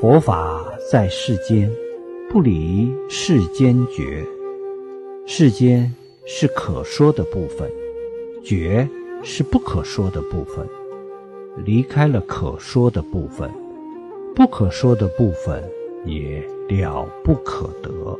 佛法在世间，不离世间觉。世间是可说的部分，觉是不可说的部分。离开了可说的部分，不可说的部分也了不可得。